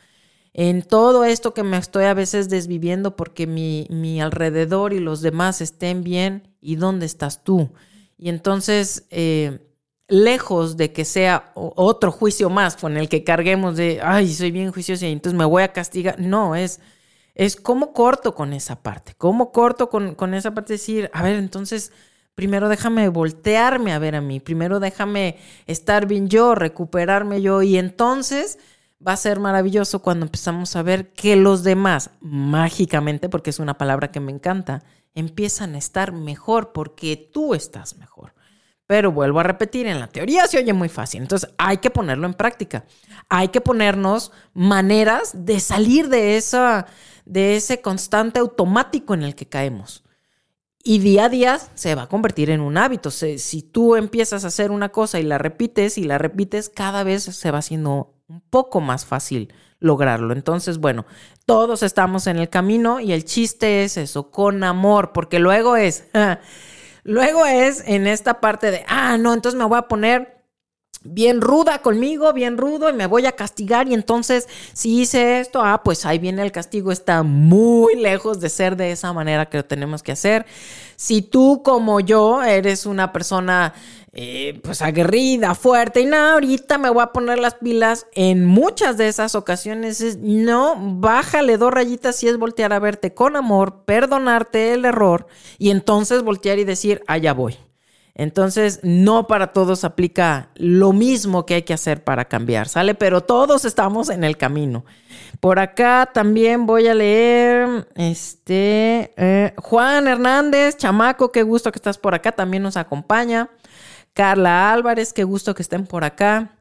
En todo esto que me estoy a veces desviviendo porque mi, mi alrededor y los demás estén bien y dónde estás tú. Y entonces, eh, lejos de que sea otro juicio más con el que carguemos de, ay, soy bien juicioso y entonces me voy a castigar. No, es, es cómo corto con esa parte, cómo corto con, con esa parte de decir, a ver, entonces primero déjame voltearme a ver a mí, primero déjame estar bien yo, recuperarme yo y entonces va a ser maravilloso cuando empezamos a ver que los demás, mágicamente, porque es una palabra que me encanta, empiezan a estar mejor porque tú estás mejor. Pero vuelvo a repetir, en la teoría se oye muy fácil, entonces hay que ponerlo en práctica. Hay que ponernos maneras de salir de, esa, de ese constante automático en el que caemos. Y día a día se va a convertir en un hábito. Si tú empiezas a hacer una cosa y la repites y la repites, cada vez se va haciendo un poco más fácil lograrlo. Entonces, bueno, todos estamos en el camino y el chiste es eso, con amor, porque luego es, [LAUGHS] luego es en esta parte de, ah, no, entonces me voy a poner bien ruda conmigo, bien rudo y me voy a castigar y entonces si hice esto, ah, pues ahí viene el castigo, está muy lejos de ser de esa manera que lo tenemos que hacer. Si tú como yo eres una persona eh, pues aguerrida, fuerte y nada, ahorita me voy a poner las pilas en muchas de esas ocasiones es no, bájale dos rayitas si es voltear a verte con amor, perdonarte el error y entonces voltear y decir, allá voy. Entonces, no para todos aplica lo mismo que hay que hacer para cambiar, ¿sale? Pero todos estamos en el camino. Por acá también voy a leer, este, eh, Juan Hernández, chamaco, qué gusto que estás por acá, también nos acompaña. Carla Álvarez, qué gusto que estén por acá.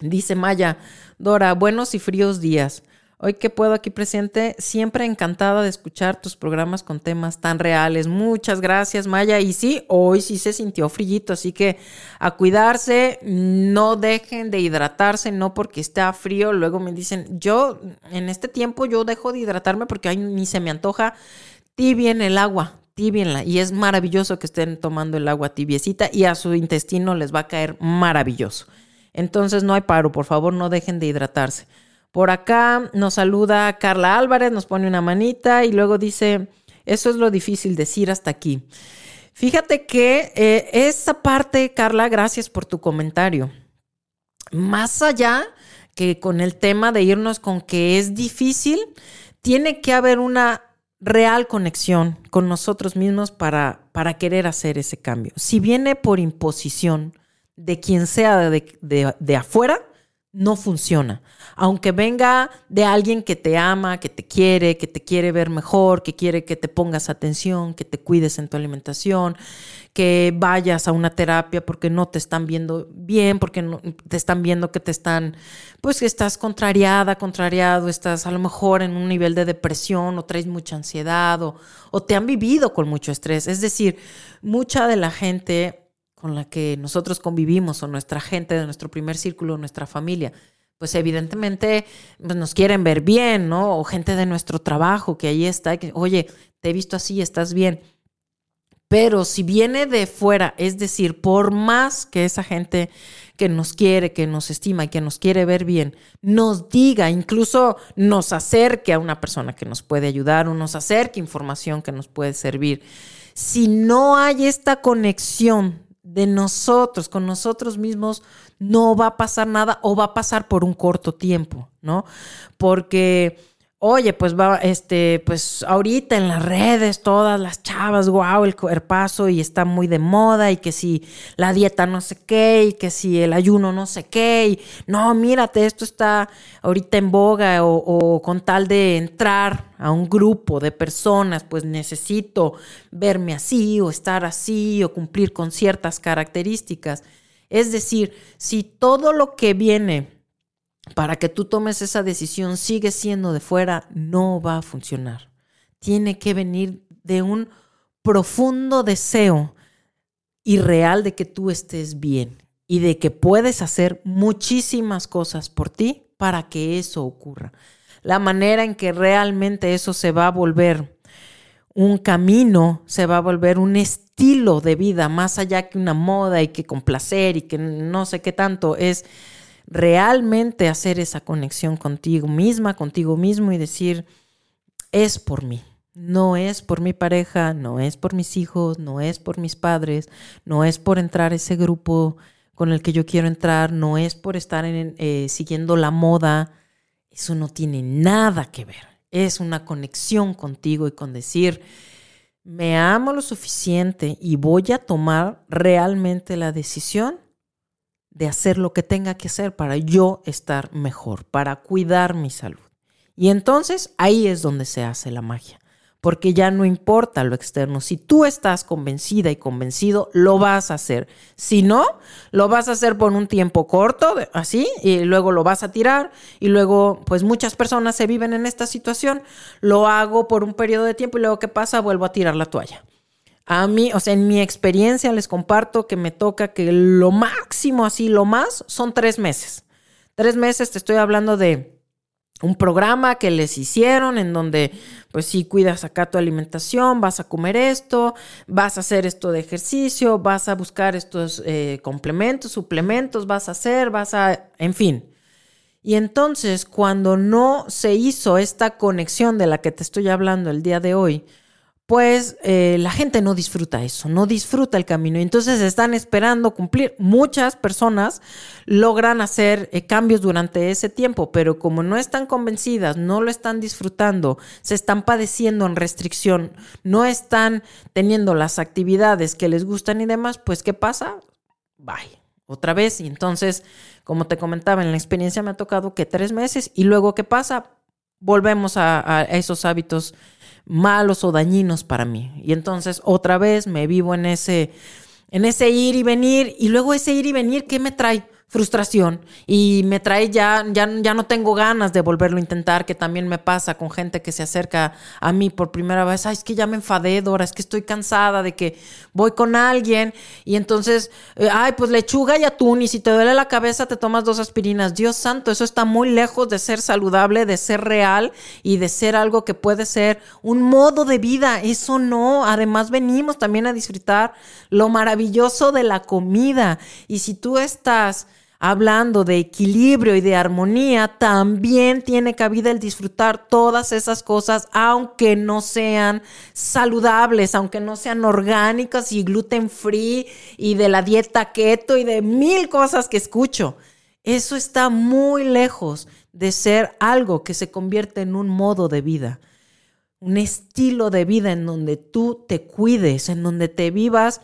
Dice Maya, Dora, buenos y fríos días. Hoy que puedo aquí presente, siempre encantada de escuchar tus programas con temas tan reales. Muchas gracias, Maya. Y sí, hoy sí se sintió frillito, así que a cuidarse, no dejen de hidratarse, no porque está frío. Luego me dicen, yo en este tiempo yo dejo de hidratarme porque ni se me antoja tibia en el agua, tibienla. Y es maravilloso que estén tomando el agua tibiecita y a su intestino les va a caer maravilloso. Entonces no hay paro, por favor, no dejen de hidratarse. Por acá nos saluda Carla Álvarez, nos pone una manita y luego dice, eso es lo difícil decir hasta aquí. Fíjate que eh, esa parte, Carla, gracias por tu comentario. Más allá que con el tema de irnos con que es difícil, tiene que haber una real conexión con nosotros mismos para, para querer hacer ese cambio. Si viene por imposición de quien sea de, de afuera, no funciona. Aunque venga de alguien que te ama, que te quiere, que te quiere ver mejor, que quiere que te pongas atención, que te cuides en tu alimentación, que vayas a una terapia porque no te están viendo bien, porque no, te están viendo que te están, pues que estás contrariada, contrariado, estás a lo mejor en un nivel de depresión o traes mucha ansiedad o, te han vivido con mucho estrés. Es decir, mucha de la gente con la que nosotros convivimos o nuestra gente de nuestro primer círculo, nuestra familia, pues evidentemente pues, nos quieren ver bien, ¿no? O gente de nuestro trabajo que ahí está, que, oye, te he visto así, estás bien. Pero si viene de fuera, es decir, por más que esa gente que nos quiere, que nos estima y que nos quiere ver bien, nos diga, incluso nos acerque a una persona que nos puede ayudar o nos acerque información que nos puede servir, si no hay esta conexión de nosotros, con nosotros mismos, no va a pasar nada o va a pasar por un corto tiempo, ¿no? Porque Oye, pues va, este, pues ahorita en las redes todas las chavas, wow, el cuerpazo y está muy de moda y que si la dieta no sé qué y que si el ayuno no sé qué y no, mírate, esto está ahorita en boga o, o con tal de entrar a un grupo de personas, pues necesito verme así o estar así o cumplir con ciertas características. Es decir, si todo lo que viene para que tú tomes esa decisión sigue siendo de fuera, no va a funcionar. Tiene que venir de un profundo deseo y real de que tú estés bien y de que puedes hacer muchísimas cosas por ti para que eso ocurra. La manera en que realmente eso se va a volver un camino, se va a volver un estilo de vida, más allá que una moda y que complacer y que no sé qué tanto, es realmente hacer esa conexión contigo misma, contigo mismo y decir, es por mí. No es por mi pareja, no es por mis hijos, no es por mis padres, no es por entrar a ese grupo con el que yo quiero entrar, no es por estar eh, siguiendo la moda. Eso no tiene nada que ver. Es una conexión contigo y con decir, me amo lo suficiente y voy a tomar realmente la decisión de hacer lo que tenga que hacer para yo estar mejor, para cuidar mi salud. Y entonces ahí es donde se hace la magia porque ya no importa lo externo. Si tú estás convencida y convencido, lo vas a hacer. Si no, lo vas a hacer por un tiempo corto, así, y luego lo vas a tirar, y luego, pues muchas personas se viven en esta situación, lo hago por un periodo de tiempo y luego, ¿qué pasa? Vuelvo a tirar la toalla. A mí, o sea, en mi experiencia les comparto que me toca que lo máximo, así, lo más, son tres meses. Tres meses, te estoy hablando de un programa que les hicieron en donde pues si cuidas acá tu alimentación, vas a comer esto, vas a hacer esto de ejercicio, vas a buscar estos eh, complementos, suplementos, vas a hacer, vas a, en fin. Y entonces cuando no se hizo esta conexión de la que te estoy hablando el día de hoy, pues eh, la gente no disfruta eso, no disfruta el camino. Entonces están esperando cumplir. Muchas personas logran hacer eh, cambios durante ese tiempo, pero como no están convencidas, no lo están disfrutando, se están padeciendo en restricción, no están teniendo las actividades que les gustan y demás, pues ¿qué pasa? Bye. Otra vez. Y entonces, como te comentaba, en la experiencia me ha tocado que tres meses y luego ¿qué pasa? Volvemos a esos hábitos malos o dañinos para mí. Y entonces otra vez me vivo en ese, en ese ir y venir y luego ese ir y venir, ¿qué me trae? Frustración y me trae ya, ya, ya no tengo ganas de volverlo a intentar, que también me pasa con gente que se acerca a mí por primera vez, ay, es que ya me enfadé, Dora, es que estoy cansada de que voy con alguien y entonces, eh, ay, pues lechuga y atún y si te duele la cabeza te tomas dos aspirinas. Dios santo, eso está muy lejos de ser saludable, de ser real y de ser algo que puede ser un modo de vida. Eso no, además venimos también a disfrutar lo maravilloso de la comida y si tú estás hablando de equilibrio y de armonía, también tiene cabida el disfrutar todas esas cosas, aunque no sean saludables, aunque no sean orgánicas y gluten free y de la dieta keto y de mil cosas que escucho. Eso está muy lejos de ser algo que se convierte en un modo de vida, un estilo de vida en donde tú te cuides, en donde te vivas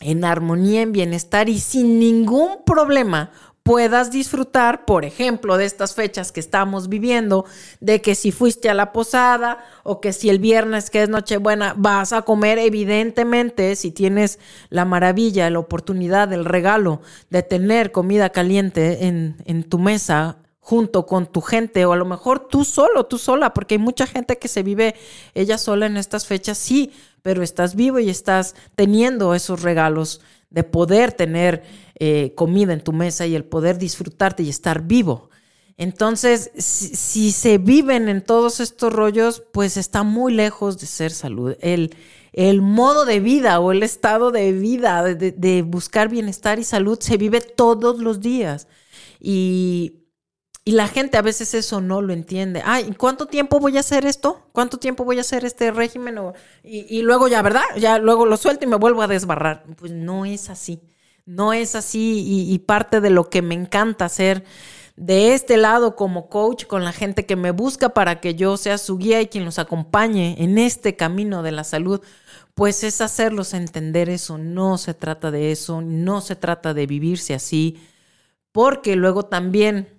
en armonía, en bienestar y sin ningún problema puedas disfrutar, por ejemplo, de estas fechas que estamos viviendo, de que si fuiste a la posada o que si el viernes que es Nochebuena vas a comer, evidentemente, si tienes la maravilla, la oportunidad, el regalo de tener comida caliente en, en tu mesa junto con tu gente o a lo mejor tú solo, tú sola, porque hay mucha gente que se vive ella sola en estas fechas, sí, pero estás vivo y estás teniendo esos regalos de poder tener eh, comida en tu mesa y el poder disfrutarte y estar vivo. Entonces, si, se viven en todos estos rollos, pues está muy lejos de ser salud. El, el modo de vida o el estado de vida, de, de buscar bienestar y salud, se vive todos los días. Y y la gente a veces eso no lo entiende. Ay, ¿cuánto tiempo voy a hacer esto? ¿Cuánto tiempo voy a hacer este régimen? y, luego ya, ¿verdad? Ya luego lo suelto y me vuelvo a desbarrar. Pues no es así. No es así. Y, y parte de lo que me encanta hacer de este lado como coach con la gente que me busca para que yo sea su guía y quien los acompañe en este camino de la salud, pues es hacerlos entender eso. No se trata de eso. No se trata de vivirse así. Porque luego también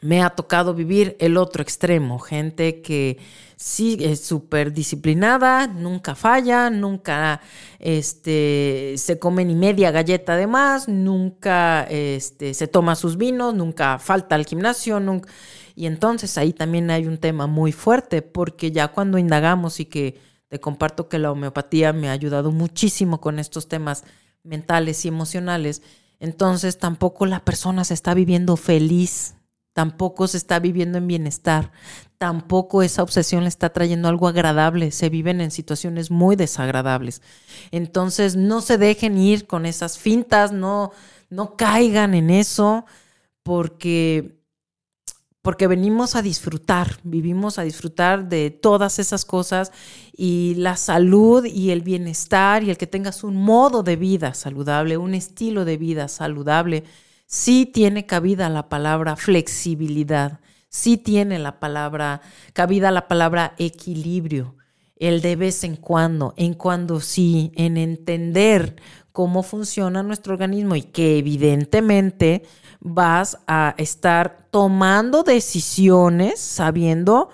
me ha tocado vivir el otro extremo, gente que sí es súper disciplinada, nunca falla, nunca este, se come ni media galleta de más, nunca este, se toma sus vinos, nunca falta al gimnasio, nunca... Y entonces ahí también hay un tema muy fuerte, porque ya cuando indagamos y que te comparto que la homeopatía me ha ayudado muchísimo con estos temas mentales y emocionales, entonces tampoco la persona se está viviendo feliz tampoco se está viviendo en bienestar, tampoco esa obsesión le está trayendo algo agradable, se viven en situaciones muy desagradables. Entonces, no se dejen ir con esas fintas, no, no caigan en eso, porque porque venimos a disfrutar, vivimos a disfrutar de todas esas cosas y la salud y el bienestar y el que tengas un modo de vida saludable, un estilo de vida saludable, sí tiene cabida la palabra flexibilidad, sí tiene la palabra cabida la palabra equilibrio, el de vez en cuando, en cuando sí, en entender cómo funciona nuestro organismo y que evidentemente vas a estar tomando decisiones sabiendo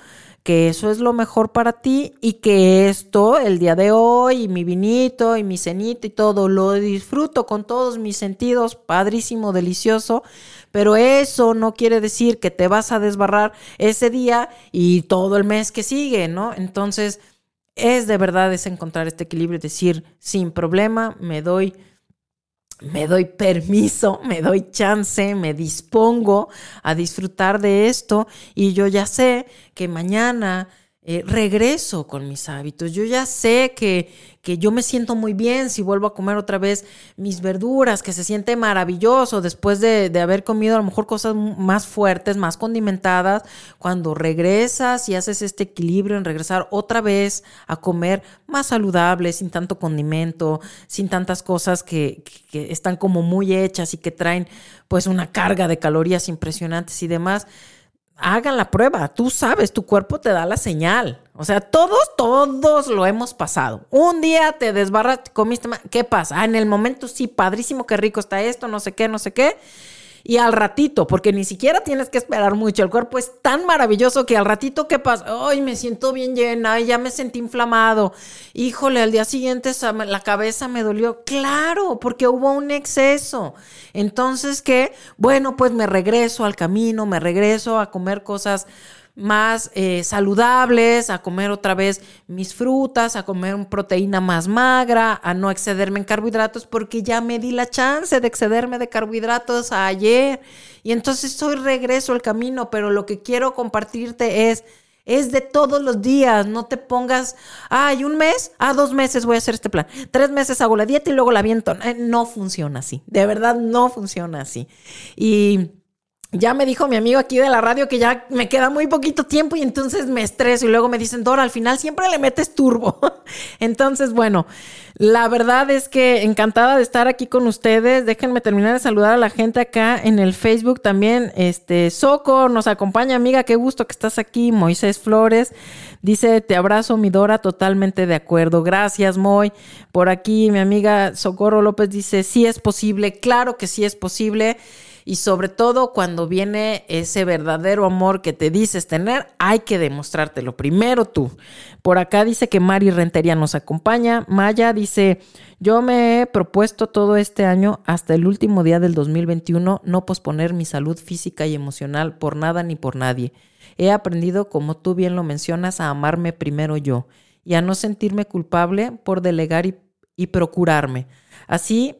que eso es lo mejor para ti y que esto, el día de hoy, y mi vinito y mi cenita y todo, lo disfruto con todos mis sentidos, padrísimo, delicioso, pero eso no quiere decir que te vas a desbarrar ese día y todo el mes que sigue, ¿no? Entonces, es de verdad es encontrar este equilibrio y decir, sin problema, me doy me doy permiso, me doy chance, me dispongo a disfrutar de esto y yo ya sé que mañana eh, regreso con mis hábitos. Yo ya sé que, que yo me siento muy bien si vuelvo a comer otra vez mis verduras, que se siente maravilloso después de, de, haber comido a lo mejor cosas más fuertes, más condimentadas. Cuando regresas y haces este equilibrio en regresar otra vez a comer más saludable, sin tanto condimento, sin tantas cosas que, que están como muy hechas y que traen pues una carga de calorías impresionantes y demás hagan la prueba. Tú sabes, tu cuerpo te da la señal. O sea, todos, todos lo hemos pasado. Un día te desbarras, te comiste, ¿qué pasa? Ah, en el momento sí, padrísimo, qué rico está esto, no sé qué, no sé qué y al ratito, porque ni siquiera tienes que esperar mucho. El cuerpo es tan maravilloso que al ratito, ¿qué pasa? Ay, me siento bien llena, ya me sentí inflamado. Híjole, al día siguiente la cabeza me dolió. Claro, porque hubo un exceso. Entonces, ¿qué? Bueno, pues me regreso al camino, me regreso a comer cosas más eh, saludables, a comer otra vez mis frutas, a comer proteína más magra, a no excederme en carbohidratos, porque ya me di la chance de excederme de carbohidratos ayer. Y entonces hoy regreso al camino, pero lo que quiero compartirte es es de todos los días. No te pongas, ay, un mes, a dos meses voy a hacer este plan. Tres meses hago la dieta y luego la viento. Eh, no funciona así. De verdad, no funciona así. Y ya me dijo mi amigo aquí de la radio que ya me queda muy poquito tiempo y entonces me estreso y luego me dicen, Dora, al final siempre le metes turbo. [LAUGHS] entonces, bueno, la verdad es que encantada de estar aquí con ustedes. Déjenme terminar de saludar a la gente acá en el Facebook también. Este, Soco nos acompaña, amiga, qué gusto que estás aquí. Moisés Flores dice, te abrazo, mi Dora, totalmente de acuerdo. Gracias, Moy. Por aquí mi amiga Socorro López dice, sí es posible, claro que sí es posible y sobre todo cuando viene ese verdadero amor que te dices tener, hay que demostrártelo primero tú. Por acá dice que Mari Rentería nos acompaña. Maya dice, yo me he propuesto todo este año hasta el último día del 2021 no posponer mi salud física y emocional por nada ni por nadie. He aprendido, como tú bien lo mencionas, a amarme primero yo y a no sentirme culpable por delegar y, y procurarme. Así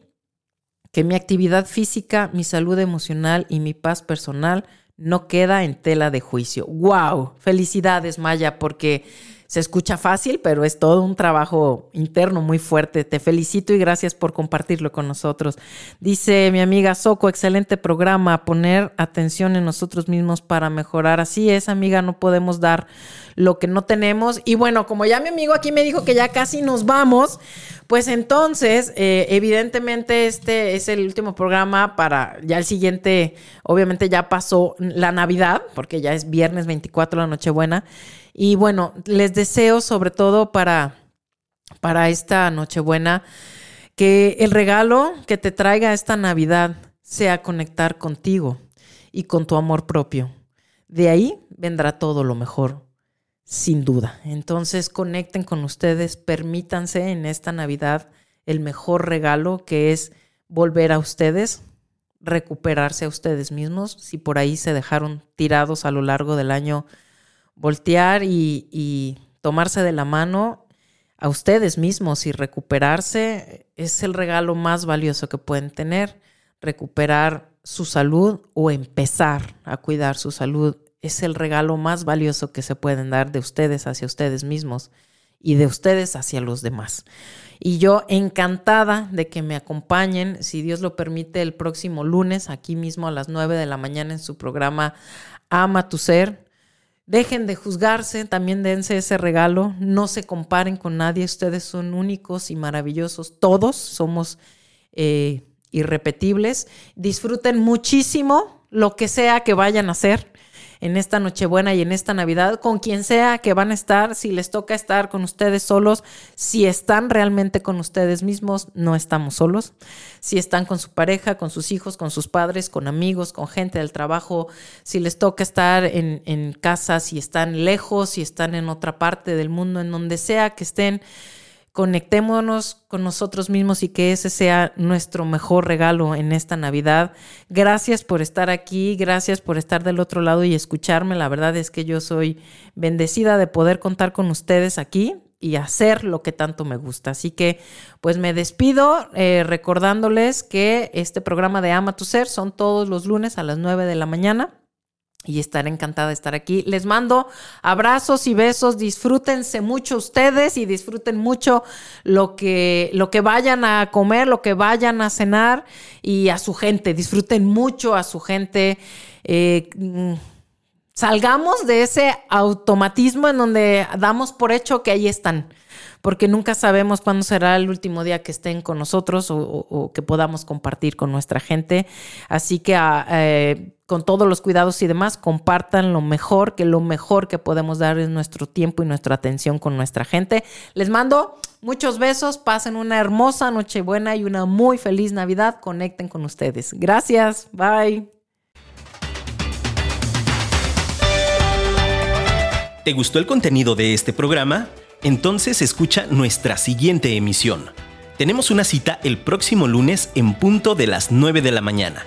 que mi actividad física, mi salud emocional y mi paz personal no queda en tela de juicio. ¡Wow! Felicidades, Maya, porque se escucha fácil, pero es todo un trabajo interno muy fuerte. Te felicito y gracias por compartirlo con nosotros. Dice mi amiga Soco, excelente programa, poner atención en nosotros mismos para mejorar. Así es, amiga, no podemos dar lo que no tenemos. Y bueno, como ya mi amigo aquí me dijo que ya casi nos vamos, pues entonces, eh, evidentemente este es el último programa para ya el siguiente, obviamente ya pasó la Navidad, porque ya es viernes 24, la Nochebuena. Y bueno, les deseo sobre todo para, para esta Nochebuena que el regalo que te traiga esta Navidad sea conectar contigo y con tu amor propio. De ahí vendrá todo lo mejor, sin duda. Entonces conecten con ustedes, permítanse en esta Navidad el mejor regalo que es volver a ustedes, recuperarse a ustedes mismos, si por ahí se dejaron tirados a lo largo del año voltear y, tomarse de la mano a ustedes mismos y recuperarse es el regalo más valioso que pueden tener. Recuperar su salud o empezar a cuidar su salud es el regalo más valioso que se pueden dar de ustedes hacia ustedes mismos y de ustedes hacia los demás. Y yo encantada de que me acompañen, si Dios lo permite, el próximo lunes, aquí mismo a las 9 de la mañana en su programa Ama tu Ser. Dejen de juzgarse, también dense ese regalo, no se comparen con nadie, ustedes son únicos y maravillosos, todos somos eh, irrepetibles. Disfruten muchísimo lo que sea que vayan a hacer en esta Nochebuena y en esta Navidad, con quien sea que van a estar, si les toca estar con ustedes solos, si están realmente con ustedes mismos, no estamos solos, si están con su pareja, con sus hijos, con sus padres, con amigos, con gente del trabajo, si les toca estar en, en casa, si están lejos, si están en otra parte del mundo, en donde sea que estén conectémonos con nosotros mismos y que ese sea nuestro mejor regalo en esta Navidad. Gracias por estar aquí, gracias por estar del otro lado y escucharme. La verdad es que yo soy bendecida de poder contar con ustedes aquí y hacer lo que tanto me gusta. Así que pues me despido eh, recordándoles que este programa de Ama tu Ser son todos los lunes a las 9 de la mañana y estaré encantada de estar aquí. Les mando abrazos y besos, disfrútense mucho ustedes y disfruten mucho lo que, lo que vayan a comer, lo que vayan a cenar y a su gente, disfruten mucho a su gente. Eh, mm, salgamos de ese automatismo en donde damos por hecho que ahí están porque nunca sabemos cuándo será el último día que estén con nosotros o, que podamos compartir con nuestra gente. Así que ah, eh, con todos los cuidados y demás, compartan lo mejor, que lo mejor que podemos dar es nuestro tiempo y nuestra atención con nuestra gente. Les mando muchos besos, pasen una hermosa Nochebuena y una muy feliz Navidad. Conecten con ustedes. Gracias, bye. ¿Te gustó el contenido de este programa? Entonces escucha nuestra siguiente emisión. Tenemos una cita el próximo lunes en punto de las 9 de la mañana.